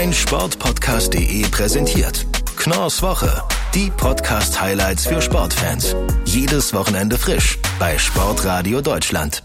mein Sportpodcast.de präsentiert. Knorrs Woche. Die Podcast-Highlights für Sportfans. Jedes Wochenende frisch bei Sportradio Deutschland.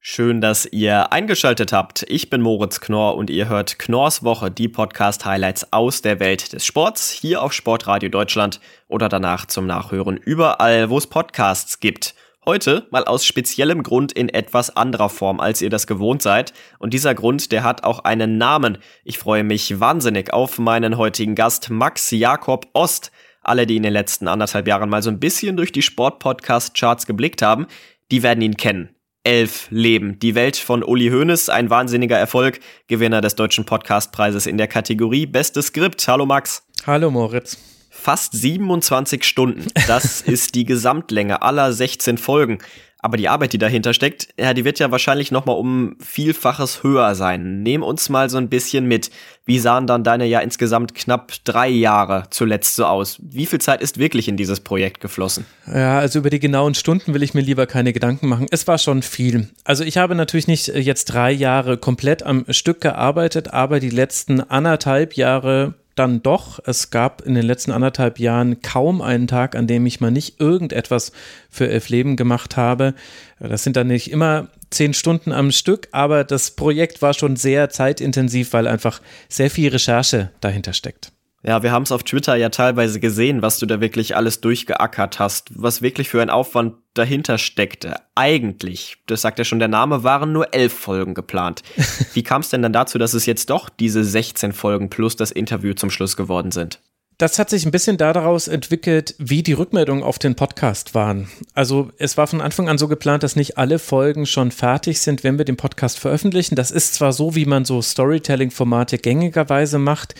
Schön, dass ihr eingeschaltet habt. Ich bin Moritz Knorr und ihr hört Knorrs Woche, die Podcast-Highlights aus der Welt des Sports, hier auf Sportradio Deutschland oder danach zum Nachhören überall, wo es Podcasts gibt. Heute mal aus speziellem Grund in etwas anderer Form, als ihr das gewohnt seid. Und dieser Grund, der hat auch einen Namen. Ich freue mich wahnsinnig auf meinen heutigen Gast Max Jakob Ost. Alle, die in den letzten anderthalb Jahren mal so ein bisschen durch die Sport-Podcast-Charts geblickt haben, die werden ihn kennen. Elf Leben. Die Welt von Uli Hoeneß, ein wahnsinniger Erfolg. Gewinner des Deutschen Podcastpreises in der Kategorie Bestes Skript. Hallo Max. Hallo Moritz fast 27 Stunden. Das ist die Gesamtlänge aller 16 Folgen. Aber die Arbeit, die dahinter steckt, ja, die wird ja wahrscheinlich noch mal um Vielfaches höher sein. Nehm uns mal so ein bisschen mit. Wie sahen dann deine ja insgesamt knapp drei Jahre zuletzt so aus? Wie viel Zeit ist wirklich in dieses Projekt geflossen? Ja, also über die genauen Stunden will ich mir lieber keine Gedanken machen. Es war schon viel. Also ich habe natürlich nicht jetzt drei Jahre komplett am Stück gearbeitet, aber die letzten anderthalb Jahre dann doch, es gab in den letzten anderthalb Jahren kaum einen Tag, an dem ich mal nicht irgendetwas für Elf Leben gemacht habe. Das sind dann nicht immer zehn Stunden am Stück, aber das Projekt war schon sehr zeitintensiv, weil einfach sehr viel Recherche dahinter steckt. Ja, wir haben es auf Twitter ja teilweise gesehen, was du da wirklich alles durchgeackert hast, was wirklich für ein Aufwand dahinter steckte. Eigentlich, das sagt ja schon der Name, waren nur elf Folgen geplant. Wie kam es denn dann dazu, dass es jetzt doch diese 16 Folgen plus das Interview zum Schluss geworden sind? Das hat sich ein bisschen daraus entwickelt, wie die Rückmeldungen auf den Podcast waren. Also es war von Anfang an so geplant, dass nicht alle Folgen schon fertig sind, wenn wir den Podcast veröffentlichen. Das ist zwar so, wie man so Storytelling-Formate gängigerweise macht.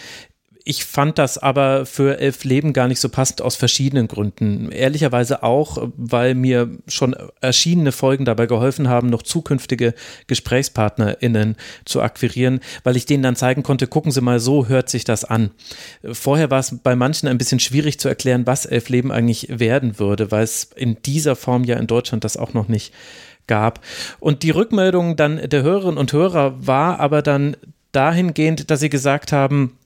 Ich fand das aber für Elf Leben gar nicht so passend aus verschiedenen Gründen. Ehrlicherweise auch, weil mir schon erschienene Folgen dabei geholfen haben, noch zukünftige GesprächspartnerInnen zu akquirieren, weil ich denen dann zeigen konnte, gucken Sie mal, so hört sich das an. Vorher war es bei manchen ein bisschen schwierig zu erklären, was Elf Leben eigentlich werden würde, weil es in dieser Form ja in Deutschland das auch noch nicht gab. Und die Rückmeldung dann der Hörerinnen und Hörer war aber dann dahingehend, dass sie gesagt haben,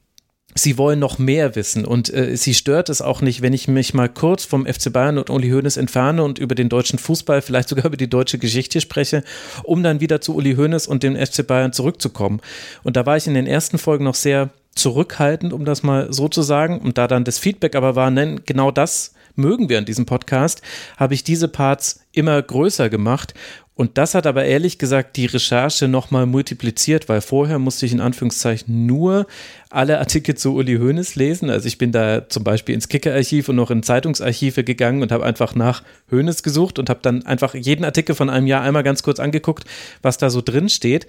sie wollen noch mehr wissen und äh, sie stört es auch nicht, wenn ich mich mal kurz vom FC Bayern und Uli Hoeneß entferne und über den deutschen Fußball, vielleicht sogar über die deutsche Geschichte spreche, um dann wieder zu Uli Hoeneß und dem FC Bayern zurückzukommen. Und da war ich in den ersten Folgen noch sehr zurückhaltend, um das mal so zu sagen. Und da dann das Feedback aber war, nein, genau das mögen wir an diesem Podcast, habe ich diese Parts immer größer gemacht und das hat aber ehrlich gesagt die Recherche nochmal multipliziert, weil vorher musste ich in Anführungszeichen nur alle Artikel zu Uli Hoeneß lesen. Also ich bin da zum Beispiel ins Kicker-Archiv und noch in Zeitungsarchive gegangen und habe einfach nach Hoeneß gesucht und habe dann einfach jeden Artikel von einem Jahr einmal ganz kurz angeguckt, was da so drin steht.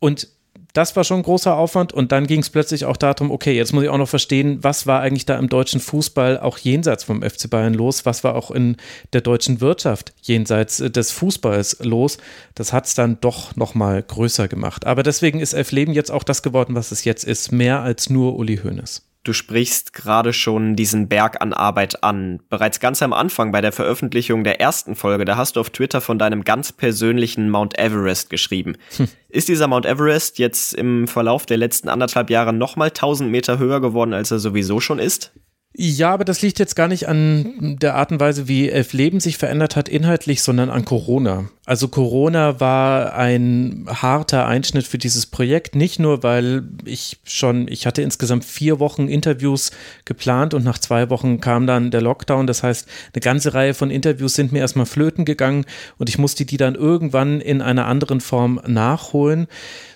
Und das war schon ein großer Aufwand und dann ging es plötzlich auch darum, okay, jetzt muss ich auch noch verstehen, was war eigentlich da im deutschen Fußball auch jenseits vom FC Bayern los, was war auch in der deutschen Wirtschaft jenseits äh, des Fußballs los. Das hat es dann doch nochmal größer gemacht. Aber deswegen ist Elf Leben jetzt auch das geworden, was es jetzt ist, mehr als nur Uli Hoeneß. Du sprichst gerade schon diesen Berg an Arbeit an. Bereits ganz am Anfang bei der Veröffentlichung der ersten Folge, da hast du auf Twitter von deinem ganz persönlichen Mount Everest geschrieben. Hm. Ist dieser Mount Everest jetzt im Verlauf der letzten anderthalb Jahre nochmal 1000 Meter höher geworden, als er sowieso schon ist? Ja, aber das liegt jetzt gar nicht an der Art und Weise, wie Elf Leben sich verändert hat inhaltlich, sondern an Corona. Also Corona war ein harter Einschnitt für dieses Projekt, nicht nur, weil ich schon, ich hatte insgesamt vier Wochen Interviews geplant und nach zwei Wochen kam dann der Lockdown. Das heißt, eine ganze Reihe von Interviews sind mir erstmal flöten gegangen und ich musste die dann irgendwann in einer anderen Form nachholen,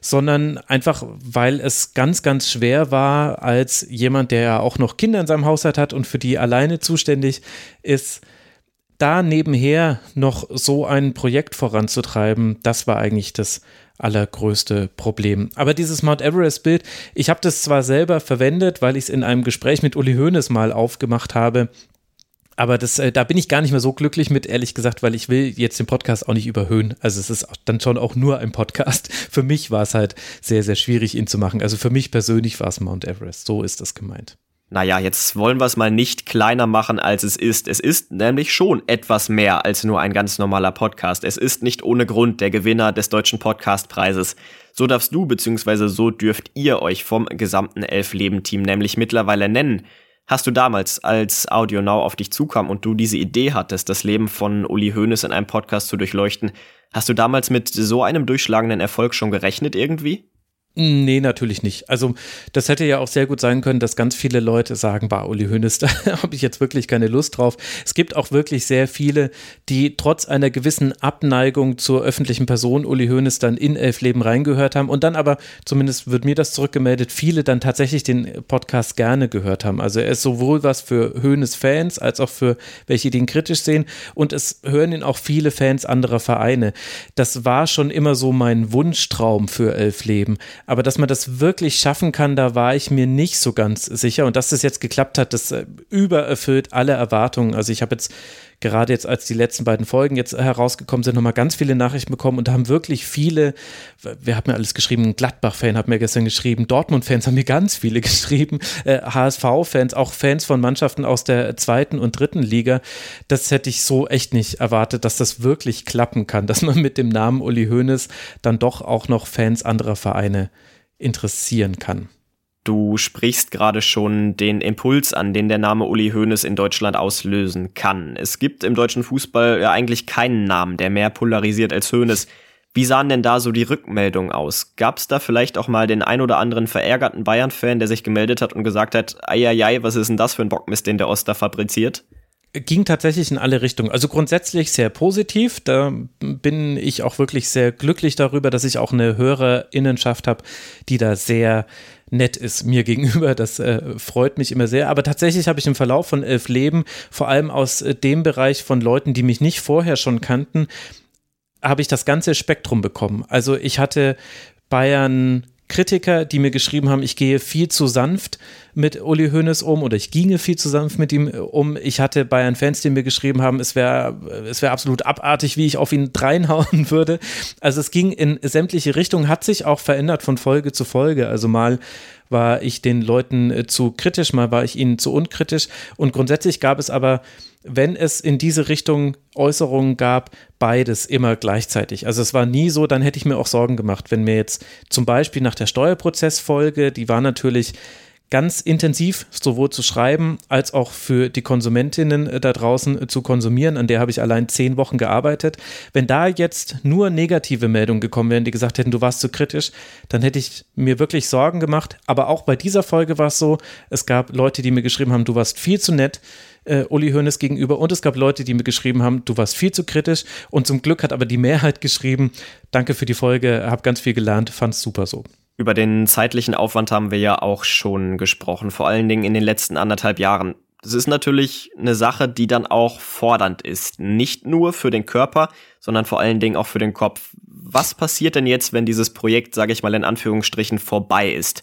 sondern einfach, weil es ganz, ganz schwer war, als jemand, der ja auch noch Kinder in seinem Haus Haushalt hat und für die alleine zuständig ist, da nebenher noch so ein Projekt voranzutreiben, das war eigentlich das allergrößte Problem. Aber dieses Mount Everest-Bild, ich habe das zwar selber verwendet, weil ich es in einem Gespräch mit Uli Hoeneß mal aufgemacht habe, aber das, äh, da bin ich gar nicht mehr so glücklich mit, ehrlich gesagt, weil ich will jetzt den Podcast auch nicht überhöhen. Also es ist dann schon auch nur ein Podcast. Für mich war es halt sehr, sehr schwierig, ihn zu machen. Also für mich persönlich war es Mount Everest. So ist das gemeint. Naja, jetzt wollen wir es mal nicht kleiner machen, als es ist. Es ist nämlich schon etwas mehr als nur ein ganz normaler Podcast. Es ist nicht ohne Grund der Gewinner des Deutschen Podcastpreises. So darfst du bzw. so dürft ihr euch vom gesamten Elf-Leben-Team nämlich mittlerweile nennen. Hast du damals, als Audio Now auf dich zukam und du diese Idee hattest, das Leben von Uli Hoeneß in einem Podcast zu durchleuchten, hast du damals mit so einem durchschlagenden Erfolg schon gerechnet irgendwie? Nee, natürlich nicht. Also das hätte ja auch sehr gut sein können, dass ganz viele Leute sagen, bah, Uli Hoeneß, da habe ich jetzt wirklich keine Lust drauf. Es gibt auch wirklich sehr viele, die trotz einer gewissen Abneigung zur öffentlichen Person Uli Hoeneß dann in Elf Leben reingehört haben und dann aber, zumindest wird mir das zurückgemeldet, viele dann tatsächlich den Podcast gerne gehört haben. Also er ist sowohl was für Hoeneß-Fans als auch für welche, die ihn kritisch sehen und es hören ihn auch viele Fans anderer Vereine. Das war schon immer so mein Wunschtraum für Elf Leben aber dass man das wirklich schaffen kann, da war ich mir nicht so ganz sicher. Und dass das jetzt geklappt hat, das äh, übererfüllt alle Erwartungen. Also ich habe jetzt gerade jetzt, als die letzten beiden Folgen jetzt herausgekommen sind, nochmal ganz viele Nachrichten bekommen und da haben wirklich viele, wer hat mir alles geschrieben? Gladbach-Fan hat mir gestern geschrieben, Dortmund-Fans haben mir ganz viele geschrieben, äh, HSV-Fans, auch Fans von Mannschaften aus der zweiten und dritten Liga. Das hätte ich so echt nicht erwartet, dass das wirklich klappen kann, dass man mit dem Namen Uli Hoeneß dann doch auch noch Fans anderer Vereine interessieren kann. Du sprichst gerade schon den Impuls an, den der Name Uli Hoeneß in Deutschland auslösen kann. Es gibt im deutschen Fußball ja eigentlich keinen Namen, der mehr polarisiert als Hoeneß. Wie sahen denn da so die Rückmeldungen aus? Gab es da vielleicht auch mal den ein oder anderen verärgerten Bayern-Fan, der sich gemeldet hat und gesagt hat, eieiei, was ist denn das für ein Bockmist, den der Oster fabriziert? Ging tatsächlich in alle Richtungen. Also grundsätzlich sehr positiv. Da bin ich auch wirklich sehr glücklich darüber, dass ich auch eine Hörerinnenschaft habe, die da sehr nett ist mir gegenüber. Das äh, freut mich immer sehr. Aber tatsächlich habe ich im Verlauf von elf Leben, vor allem aus äh, dem Bereich von Leuten, die mich nicht vorher schon kannten, habe ich das ganze Spektrum bekommen. Also ich hatte Bayern Kritiker, die mir geschrieben haben, ich gehe viel zu sanft mit Uli Hoeneß um oder ich ginge viel zu sanft mit ihm um. Ich hatte Bayern-Fans, die mir geschrieben haben, es wäre es wäre absolut abartig, wie ich auf ihn dreinhauen würde. Also es ging in sämtliche Richtungen, hat sich auch verändert von Folge zu Folge. Also mal war ich den Leuten äh, zu kritisch, mal war ich ihnen zu unkritisch. Und grundsätzlich gab es aber, wenn es in diese Richtung Äußerungen gab, beides immer gleichzeitig. Also es war nie so, dann hätte ich mir auch Sorgen gemacht, wenn mir jetzt zum Beispiel nach der Steuerprozessfolge, die war natürlich ganz intensiv sowohl zu schreiben als auch für die Konsumentinnen äh, da draußen äh, zu konsumieren. An der habe ich allein zehn Wochen gearbeitet. Wenn da jetzt nur negative Meldungen gekommen wären, die gesagt hätten, du warst zu kritisch, dann hätte ich mir wirklich Sorgen gemacht. Aber auch bei dieser Folge war es so, es gab Leute, die mir geschrieben haben, du warst viel zu nett. Äh, Uli Hoeneß gegenüber und es gab Leute, die mir geschrieben haben, du warst viel zu kritisch und zum Glück hat aber die Mehrheit geschrieben, danke für die Folge, hab ganz viel gelernt, fand's super so. Über den zeitlichen Aufwand haben wir ja auch schon gesprochen, vor allen Dingen in den letzten anderthalb Jahren. Das ist natürlich eine Sache, die dann auch fordernd ist. Nicht nur für den Körper, sondern vor allen Dingen auch für den Kopf. Was passiert denn jetzt, wenn dieses Projekt, sage ich mal in Anführungsstrichen, vorbei ist?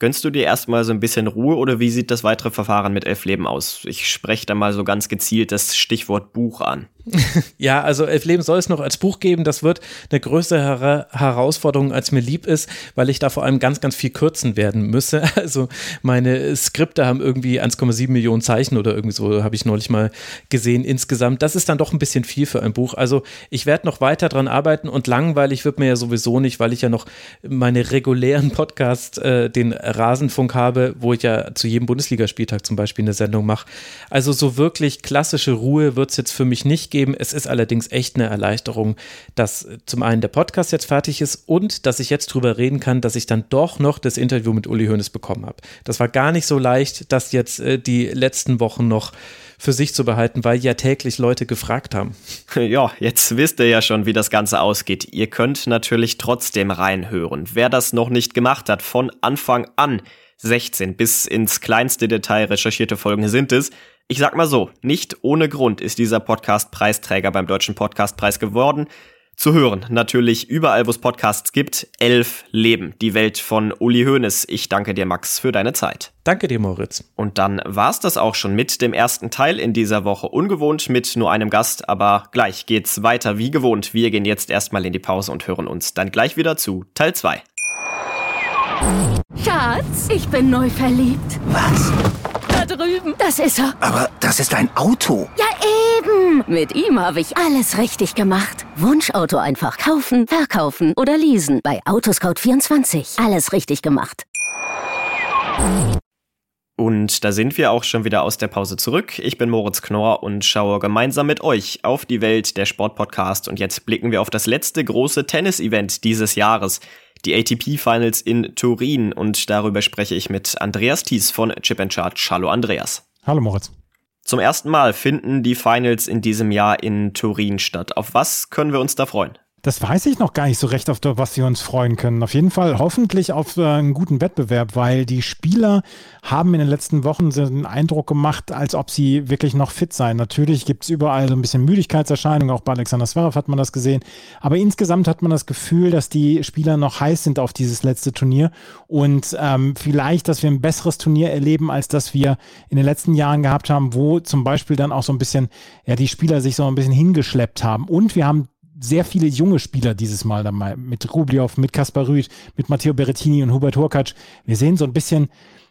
Gönnst du dir erstmal so ein bisschen Ruhe oder wie sieht das weitere Verfahren mit Elf Leben aus? Ich spreche da mal so ganz gezielt das Stichwort Buch an. ja, also Elf Leben soll es noch als Buch geben. Das wird eine größere Herausforderung, als mir lieb ist, weil ich da vor allem ganz, ganz viel kürzen werden müsse. Also meine Skripte haben irgendwie 1,7 Millionen Zeichen oder irgendwie so, habe ich neulich mal gesehen insgesamt. Das ist dann doch ein bisschen viel für ein Buch. Also ich werde noch weiter dran arbeiten und langweilig wird mir ja sowieso nicht, weil ich ja noch meine regulären Podcasts, äh, den Rasenfunk habe, wo ich ja zu jedem Bundesligaspieltag zum Beispiel eine Sendung mache. Also so wirklich klassische Ruhe wird es jetzt für mich nicht geben. Es ist allerdings echt eine Erleichterung, dass zum einen der Podcast jetzt fertig ist und dass ich jetzt drüber reden kann, dass ich dann doch noch das Interview mit Uli Hoeneß bekommen habe. Das war gar nicht so leicht, das jetzt äh, die letzten Wochen noch für sich zu behalten, weil ja täglich Leute gefragt haben. Ja, jetzt wisst ihr ja schon, wie das Ganze ausgeht. Ihr könnt natürlich trotzdem reinhören. Wer das noch nicht gemacht hat, von Anfang an 16 bis ins kleinste Detail recherchierte Folgen sind es, ich sag mal so, nicht ohne Grund ist dieser Podcast Preisträger beim Deutschen Podcastpreis geworden. Zu hören, natürlich überall, wo es Podcasts gibt. Elf Leben, die Welt von Uli Hoeneß. Ich danke dir, Max, für deine Zeit. Danke dir, Moritz. Und dann war's das auch schon mit dem ersten Teil in dieser Woche. Ungewohnt mit nur einem Gast, aber gleich geht's weiter wie gewohnt. Wir gehen jetzt erstmal in die Pause und hören uns dann gleich wieder zu Teil 2. Schatz, ich bin neu verliebt. Was? drüben. Das ist er. Aber das ist ein Auto. Ja, eben. Mit ihm habe ich alles richtig gemacht. Wunschauto einfach kaufen, verkaufen oder leasen. Bei Autoscout24. Alles richtig gemacht. Und da sind wir auch schon wieder aus der Pause zurück. Ich bin Moritz Knorr und schaue gemeinsam mit euch auf die Welt der Sportpodcast. Und jetzt blicken wir auf das letzte große Tennis-Event dieses Jahres, die ATP Finals in Turin. Und darüber spreche ich mit Andreas Thies von Chip Charge. Hallo Andreas. Hallo Moritz. Zum ersten Mal finden die Finals in diesem Jahr in Turin statt. Auf was können wir uns da freuen? Das weiß ich noch gar nicht so recht, auf was wir uns freuen können. Auf jeden Fall hoffentlich auf äh, einen guten Wettbewerb, weil die Spieler haben in den letzten Wochen so einen Eindruck gemacht, als ob sie wirklich noch fit seien. Natürlich gibt es überall so ein bisschen Müdigkeitserscheinungen, auch bei Alexander Zverev hat man das gesehen. Aber insgesamt hat man das Gefühl, dass die Spieler noch heiß sind auf dieses letzte Turnier und ähm, vielleicht, dass wir ein besseres Turnier erleben, als das wir in den letzten Jahren gehabt haben, wo zum Beispiel dann auch so ein bisschen, ja, die Spieler sich so ein bisschen hingeschleppt haben. Und wir haben sehr viele junge Spieler dieses Mal dabei, mit Rubliov, mit Kaspar Rüth, mit Matteo Berrettini und Hubert Hurkacz. Wir sehen so ein bisschen,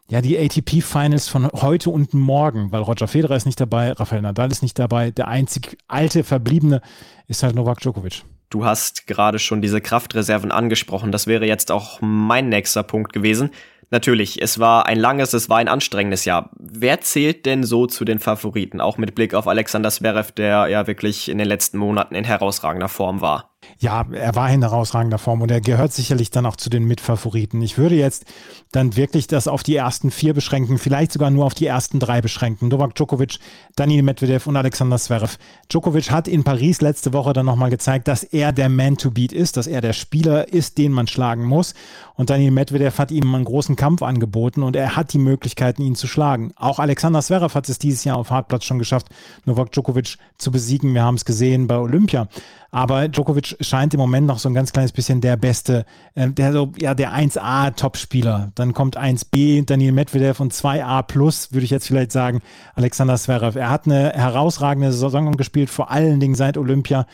ja, die ATP-Finals von heute und morgen, weil Roger Federer ist nicht dabei, Rafael Nadal ist nicht dabei, der einzig alte Verbliebene ist halt Novak Djokovic. Du hast gerade schon diese Kraftreserven angesprochen. Das wäre jetzt auch mein nächster Punkt gewesen. Natürlich, es war ein langes, es war ein anstrengendes Jahr. Wer zählt denn so zu den Favoriten, auch mit Blick auf Alexander Zverev, der ja wirklich in den letzten Monaten in herausragender Form war? Ja, er war in herausragender Form und er gehört sicherlich dann auch zu den Mitfavoriten. Ich würde jetzt dann wirklich das auf die ersten vier beschränken, vielleicht sogar nur auf die ersten drei beschränken. Novak Djokovic, Daniel Medvedev und Alexander Zverev. Djokovic hat in Paris letzte Woche dann nochmal gezeigt, dass er der Man to beat ist, dass er der Spieler ist, den man schlagen muss. Und Daniel Medvedev hat ihm einen großen Kampf angeboten und er hat die Möglichkeiten, ihn zu schlagen. Auch Alexander Zverev hat es dieses Jahr auf Hartplatz schon geschafft, Novak Djokovic zu besiegen. Wir haben es gesehen bei Olympia. Aber Djokovic scheint im Moment noch so ein ganz kleines bisschen der beste, äh, der so, ja, der 1A-Topspieler. Dann kommt 1B, Daniel Medvedev und 2A plus, würde ich jetzt vielleicht sagen, Alexander Zverev. Er hat eine herausragende Saison gespielt, vor allen Dingen seit Olympia.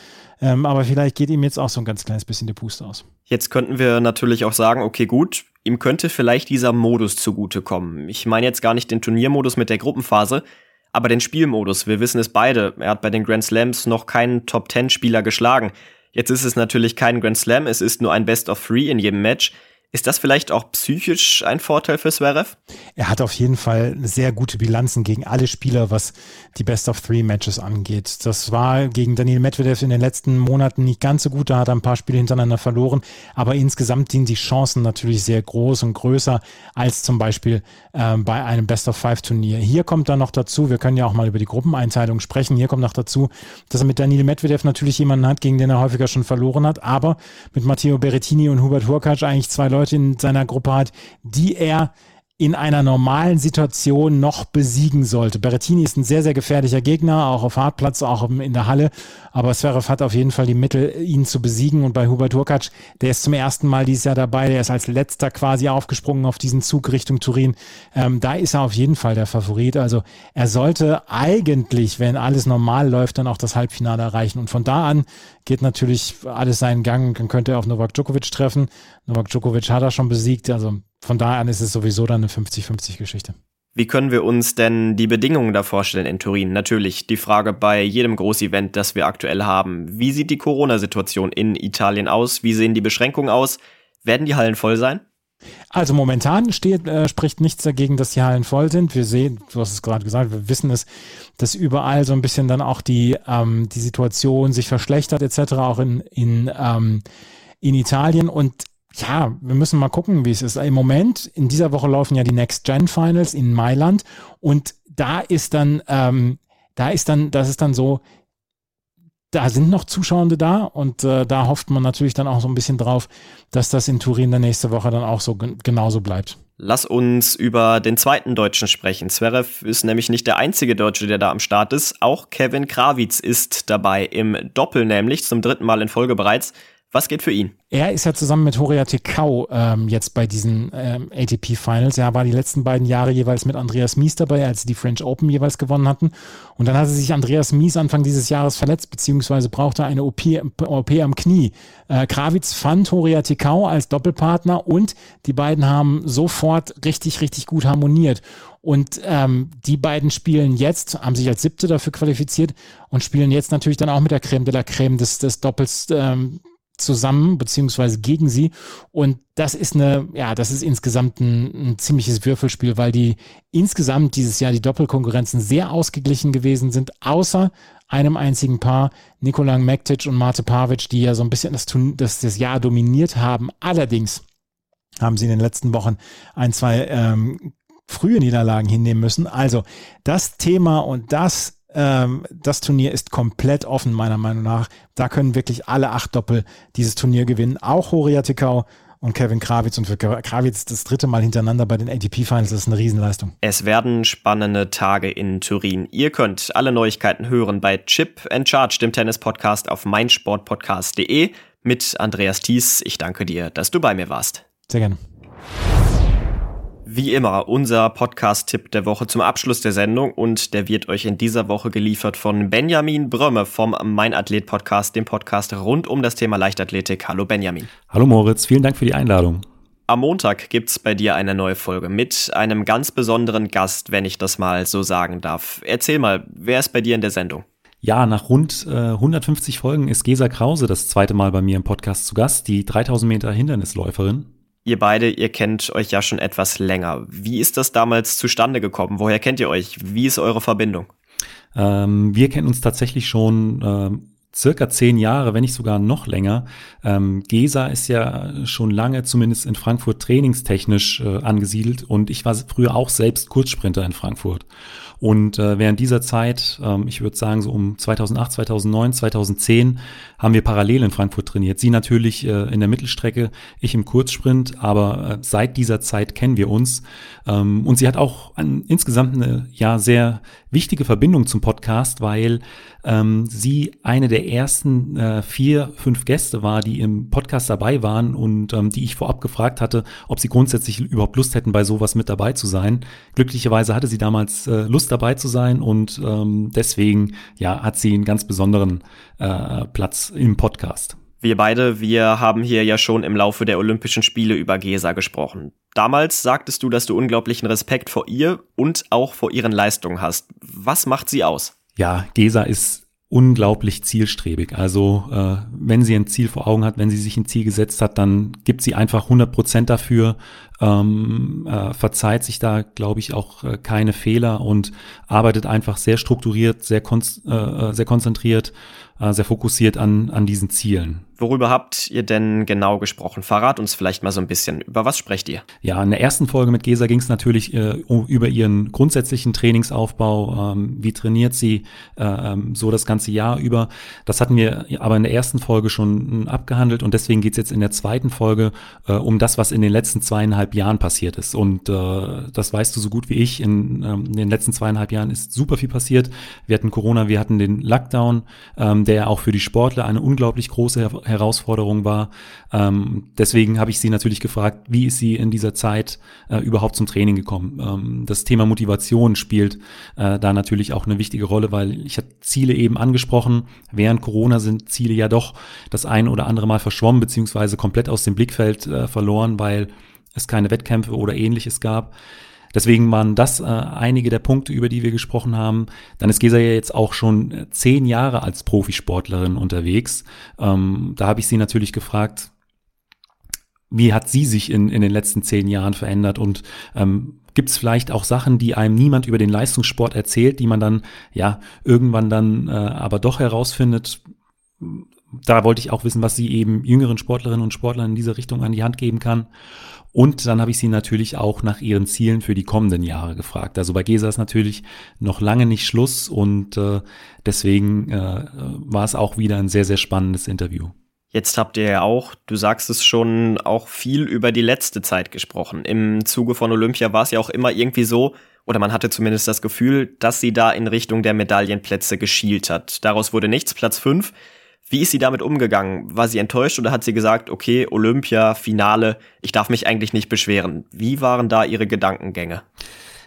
Ähm, aber vielleicht geht ihm jetzt auch so ein ganz kleines bisschen die Puste aus. Jetzt könnten wir natürlich auch sagen, okay, gut, ihm könnte vielleicht dieser Modus zugutekommen. Ich meine jetzt gar nicht den Turniermodus mit der Gruppenphase, aber den Spielmodus. Wir wissen es beide. Er hat bei den Grand Slams noch keinen Top 10 Spieler geschlagen. Jetzt ist es natürlich kein Grand Slam, es ist nur ein Best of Three in jedem Match. Ist das vielleicht auch psychisch ein Vorteil für Zverev? Er hat auf jeden Fall sehr gute Bilanzen gegen alle Spieler, was die Best of Three Matches angeht. Das war gegen Daniel Medvedev in den letzten Monaten nicht ganz so gut. Da hat er ein paar Spiele hintereinander verloren. Aber insgesamt sind die Chancen natürlich sehr groß und größer als zum Beispiel äh, bei einem Best of Five Turnier. Hier kommt dann noch dazu, wir können ja auch mal über die Gruppeneinteilung sprechen. Hier kommt noch dazu, dass er mit Daniel Medvedev natürlich jemanden hat, gegen den er häufiger schon verloren hat. Aber mit Matteo Berrettini und Hubert Hurkacz eigentlich zwei Leute, Leute in seiner Gruppe hat, die er in einer normalen Situation noch besiegen sollte. Berrettini ist ein sehr, sehr gefährlicher Gegner, auch auf Hartplatz, auch in der Halle. Aber Zverev hat auf jeden Fall die Mittel, ihn zu besiegen. Und bei Hubert Hurkacz, der ist zum ersten Mal dieses Jahr dabei, der ist als letzter quasi aufgesprungen auf diesen Zug Richtung Turin. Ähm, da ist er auf jeden Fall der Favorit. Also er sollte eigentlich, wenn alles normal läuft, dann auch das Halbfinale erreichen. Und von da an geht natürlich alles seinen Gang. Dann könnte er auf Novak Djokovic treffen. Novak Djokovic hat er schon besiegt. Also von da an ist es sowieso dann eine 50-50-Geschichte. Wie können wir uns denn die Bedingungen da vorstellen in Turin? Natürlich die Frage bei jedem Großevent, das wir aktuell haben. Wie sieht die Corona-Situation in Italien aus? Wie sehen die Beschränkungen aus? Werden die Hallen voll sein? Also momentan steht, äh, spricht nichts dagegen, dass die Hallen voll sind. Wir sehen, du hast es gerade gesagt, wir wissen es, dass überall so ein bisschen dann auch die, ähm, die Situation sich verschlechtert etc., auch in, in, ähm, in Italien. Und ja, wir müssen mal gucken, wie es ist. Im Moment, in dieser Woche laufen ja die Next Gen Finals in Mailand und da ist dann, ähm, da ist dann, das ist dann so, da sind noch Zuschauende da und äh, da hofft man natürlich dann auch so ein bisschen drauf, dass das in Turin der nächste Woche dann auch so genauso bleibt. Lass uns über den zweiten Deutschen sprechen. Zverev ist nämlich nicht der einzige Deutsche, der da am Start ist. Auch Kevin Krawitz ist dabei im Doppel nämlich zum dritten Mal in Folge bereits. Was geht für ihn? Er ist ja zusammen mit Horia Tekau ähm, jetzt bei diesen ähm, ATP Finals. Er war die letzten beiden Jahre jeweils mit Andreas Mies dabei, als sie die French Open jeweils gewonnen hatten. Und dann hatte sich Andreas Mies Anfang dieses Jahres verletzt, beziehungsweise brauchte eine OP, OP am Knie. Äh, Krawitz fand Horia Tekau als Doppelpartner und die beiden haben sofort richtig, richtig gut harmoniert. Und ähm, die beiden spielen jetzt, haben sich als Siebte dafür qualifiziert und spielen jetzt natürlich dann auch mit der Creme de la Creme des, des Doppels ähm, zusammen beziehungsweise gegen sie. Und das ist eine, ja, das ist insgesamt ein, ein, ziemliches Würfelspiel, weil die insgesamt dieses Jahr die Doppelkonkurrenzen sehr ausgeglichen gewesen sind, außer einem einzigen Paar, Nikola Mektic und Mate Pavic, die ja so ein bisschen das, das, das Jahr dominiert haben. Allerdings haben sie in den letzten Wochen ein, zwei ähm, frühe Niederlagen hinnehmen müssen. Also das Thema und das ähm, das Turnier ist komplett offen, meiner Meinung nach. Da können wirklich alle acht Doppel dieses Turnier gewinnen. Auch Horia Tikau und Kevin Krawitz. Und für Krawitz das dritte Mal hintereinander bei den ATP-Finals. Das ist eine Riesenleistung. Es werden spannende Tage in Turin. Ihr könnt alle Neuigkeiten hören bei Chip and Charge, dem Tennis-Podcast auf meinsportpodcast.de mit Andreas Thies. Ich danke dir, dass du bei mir warst. Sehr gerne. Wie immer, unser Podcast-Tipp der Woche zum Abschluss der Sendung und der wird euch in dieser Woche geliefert von Benjamin Brömme vom Mein Athlet Podcast, dem Podcast rund um das Thema Leichtathletik. Hallo Benjamin. Hallo Moritz, vielen Dank für die Einladung. Am Montag gibt's bei dir eine neue Folge mit einem ganz besonderen Gast, wenn ich das mal so sagen darf. Erzähl mal, wer ist bei dir in der Sendung? Ja, nach rund äh, 150 Folgen ist Gesa Krause das zweite Mal bei mir im Podcast zu Gast, die 3000 Meter Hindernisläuferin. Ihr beide, ihr kennt euch ja schon etwas länger. Wie ist das damals zustande gekommen? Woher kennt ihr euch? Wie ist eure Verbindung? Ähm, wir kennen uns tatsächlich schon ähm, circa zehn Jahre, wenn nicht sogar noch länger. Ähm, Gesa ist ja schon lange, zumindest in Frankfurt, trainingstechnisch äh, angesiedelt und ich war früher auch selbst Kurzsprinter in Frankfurt. Und äh, während dieser Zeit, ähm, ich würde sagen so um 2008, 2009, 2010, haben wir parallel in Frankfurt trainiert. Sie natürlich äh, in der Mittelstrecke, ich im Kurzsprint, aber äh, seit dieser Zeit kennen wir uns. Ähm, und sie hat auch ein, insgesamt eine ja sehr wichtige Verbindung zum Podcast, weil ähm, sie eine der ersten äh, vier, fünf Gäste war, die im Podcast dabei waren und ähm, die ich vorab gefragt hatte, ob sie grundsätzlich überhaupt Lust hätten, bei sowas mit dabei zu sein. Glücklicherweise hatte sie damals äh, Lust dabei zu sein und ähm, deswegen ja hat sie einen ganz besonderen äh, Platz im Podcast. Wir beide, wir haben hier ja schon im Laufe der Olympischen Spiele über Gesa gesprochen. Damals sagtest du, dass du unglaublichen Respekt vor ihr und auch vor ihren Leistungen hast. Was macht sie aus? Ja, Gesa ist unglaublich zielstrebig. Also äh, wenn sie ein Ziel vor Augen hat, wenn sie sich ein Ziel gesetzt hat, dann gibt sie einfach 100 Prozent dafür, ähm, äh, verzeiht sich da, glaube ich, auch äh, keine Fehler und arbeitet einfach sehr strukturiert, sehr, kon äh, sehr konzentriert äh, sehr fokussiert an, an diesen Zielen. Worüber habt ihr denn genau gesprochen? Verrat uns vielleicht mal so ein bisschen. Über was sprecht ihr? Ja, in der ersten Folge mit Gesa ging es natürlich äh, über ihren grundsätzlichen Trainingsaufbau. Ähm, wie trainiert sie äh, ähm, so das ganze Jahr über? Das hatten wir aber in der ersten Folge schon abgehandelt und deswegen geht es jetzt in der zweiten Folge äh, um das, was in den letzten zweieinhalb Jahren passiert ist. Und äh, das weißt du so gut wie ich. In, ähm, in den letzten zweieinhalb Jahren ist super viel passiert. Wir hatten Corona, wir hatten den Lockdown. Ähm, der auch für die Sportler eine unglaublich große Her Herausforderung war. Ähm, deswegen habe ich sie natürlich gefragt, wie ist sie in dieser Zeit äh, überhaupt zum Training gekommen? Ähm, das Thema Motivation spielt äh, da natürlich auch eine wichtige Rolle, weil ich habe Ziele eben angesprochen. Während Corona sind Ziele ja doch das ein oder andere Mal verschwommen, beziehungsweise komplett aus dem Blickfeld äh, verloren, weil es keine Wettkämpfe oder ähnliches gab. Deswegen waren das äh, einige der Punkte, über die wir gesprochen haben. Dann ist Gesa ja jetzt auch schon äh, zehn Jahre als Profisportlerin unterwegs. Ähm, da habe ich sie natürlich gefragt, wie hat sie sich in, in den letzten zehn Jahren verändert und ähm, Gibt es vielleicht auch Sachen, die einem niemand über den Leistungssport erzählt, die man dann ja irgendwann dann äh, aber doch herausfindet? Da wollte ich auch wissen, was sie eben jüngeren Sportlerinnen und Sportlern in dieser Richtung an die Hand geben kann. Und dann habe ich sie natürlich auch nach ihren Zielen für die kommenden Jahre gefragt. Also bei Gesa ist natürlich noch lange nicht Schluss und äh, deswegen äh, war es auch wieder ein sehr, sehr spannendes Interview. Jetzt habt ihr ja auch, du sagst es schon, auch viel über die letzte Zeit gesprochen. Im Zuge von Olympia war es ja auch immer irgendwie so, oder man hatte zumindest das Gefühl, dass sie da in Richtung der Medaillenplätze geschielt hat. Daraus wurde nichts, Platz fünf. Wie ist sie damit umgegangen? War sie enttäuscht oder hat sie gesagt, okay, Olympia, Finale, ich darf mich eigentlich nicht beschweren? Wie waren da ihre Gedankengänge?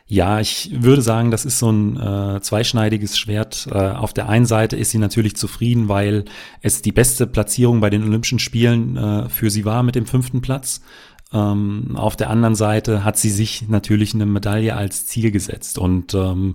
Ja, ich würde sagen, das ist so ein äh, zweischneidiges Schwert. Äh, auf der einen Seite ist sie natürlich zufrieden, weil es die beste Platzierung bei den Olympischen Spielen äh, für sie war mit dem fünften Platz. Ähm, auf der anderen Seite hat sie sich natürlich eine Medaille als Ziel gesetzt. Und ähm,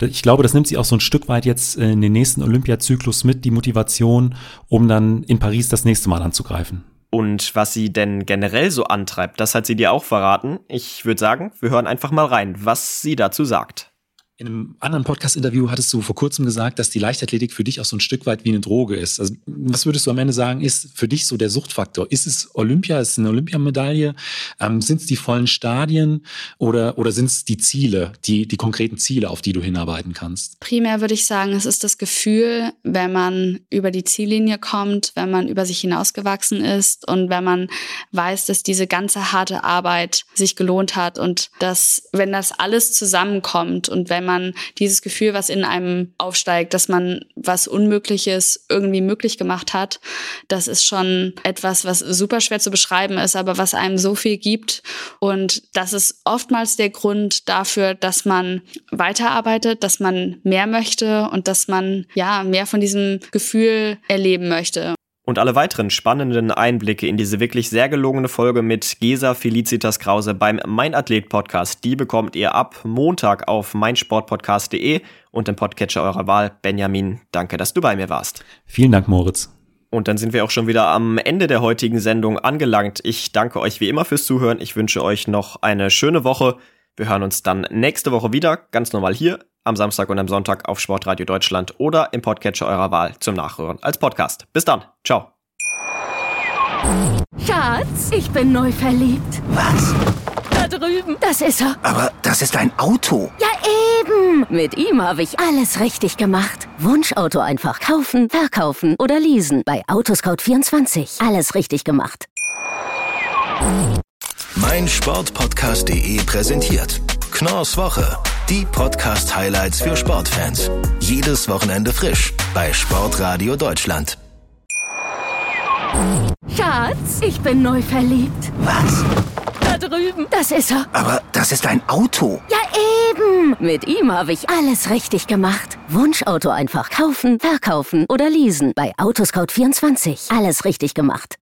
ich glaube, das nimmt sie auch so ein Stück weit jetzt in den nächsten Olympiazyklus mit, die Motivation, um dann in Paris das nächste Mal anzugreifen. Und was sie denn generell so antreibt, das hat sie dir auch verraten. Ich würde sagen, wir hören einfach mal rein, was sie dazu sagt. In einem anderen Podcast-Interview hattest du vor kurzem gesagt, dass die Leichtathletik für dich auch so ein Stück weit wie eine Droge ist. Also, was würdest du am Ende sagen, ist für dich so der Suchtfaktor? Ist es Olympia? Ist es eine Olympiamedaille? Ähm, sind es die vollen Stadien oder, oder sind es die Ziele, die, die konkreten Ziele, auf die du hinarbeiten kannst? Primär würde ich sagen, es ist das Gefühl, wenn man über die Ziellinie kommt, wenn man über sich hinausgewachsen ist und wenn man weiß, dass diese ganze harte Arbeit sich gelohnt hat und dass, wenn das alles zusammenkommt und wenn man dieses Gefühl, was in einem aufsteigt, dass man was Unmögliches irgendwie möglich gemacht hat, das ist schon etwas, was super schwer zu beschreiben ist, aber was einem so viel gibt. Und das ist oftmals der Grund dafür, dass man weiterarbeitet, dass man mehr möchte und dass man ja mehr von diesem Gefühl erleben möchte. Und alle weiteren spannenden Einblicke in diese wirklich sehr gelungene Folge mit Gesa Felicitas Krause beim Mein Athlet Podcast, die bekommt ihr ab Montag auf meinsportpodcast.de und im Podcatcher eurer Wahl. Benjamin, danke, dass du bei mir warst. Vielen Dank, Moritz. Und dann sind wir auch schon wieder am Ende der heutigen Sendung angelangt. Ich danke euch wie immer fürs Zuhören. Ich wünsche euch noch eine schöne Woche. Wir hören uns dann nächste Woche wieder, ganz normal hier am Samstag und am Sonntag auf Sportradio Deutschland oder im Podcatcher eurer Wahl zum Nachhören als Podcast. Bis dann. Ciao. Schatz, ich bin neu verliebt. Was? Da drüben. Das ist er. Aber das ist ein Auto. Ja, eben. Mit ihm habe ich alles richtig gemacht. Wunschauto einfach kaufen, verkaufen oder leasen. Bei Autoscout24. Alles richtig gemacht. Mein Sportpodcast.de präsentiert Knorrs Woche. Die Podcast-Highlights für Sportfans. Jedes Wochenende frisch bei Sportradio Deutschland. Schatz, ich bin neu verliebt. Was? Da drüben. Das ist er. Aber das ist ein Auto. Ja, eben. Mit ihm habe ich alles richtig gemacht. Wunschauto einfach kaufen, verkaufen oder leasen. Bei Autoscout24. Alles richtig gemacht.